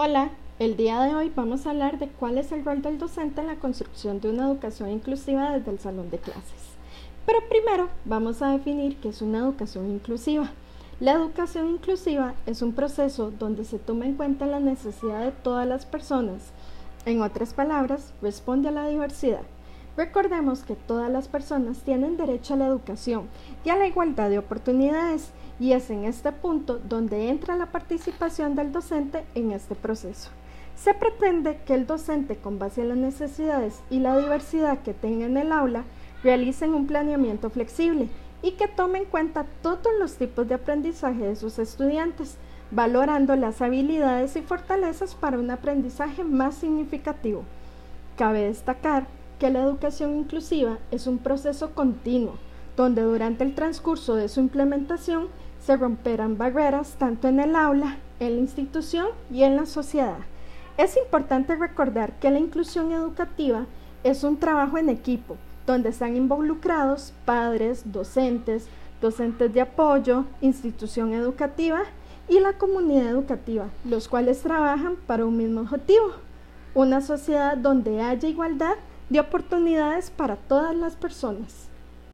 Hola, el día de hoy vamos a hablar de cuál es el rol del docente en la construcción de una educación inclusiva desde el salón de clases. Pero primero vamos a definir qué es una educación inclusiva. La educación inclusiva es un proceso donde se toma en cuenta la necesidad de todas las personas. En otras palabras, responde a la diversidad. Recordemos que todas las personas tienen derecho a la educación y a la igualdad de oportunidades y es en este punto donde entra la participación del docente en este proceso. Se pretende que el docente, con base en las necesidades y la diversidad que tenga en el aula, realicen un planeamiento flexible y que tome en cuenta todos los tipos de aprendizaje de sus estudiantes, valorando las habilidades y fortalezas para un aprendizaje más significativo. Cabe destacar que la educación inclusiva es un proceso continuo, donde durante el transcurso de su implementación se romperán barreras tanto en el aula, en la institución y en la sociedad. Es importante recordar que la inclusión educativa es un trabajo en equipo, donde están involucrados padres, docentes, docentes de apoyo, institución educativa y la comunidad educativa, los cuales trabajan para un mismo objetivo, una sociedad donde haya igualdad de oportunidades para todas las personas.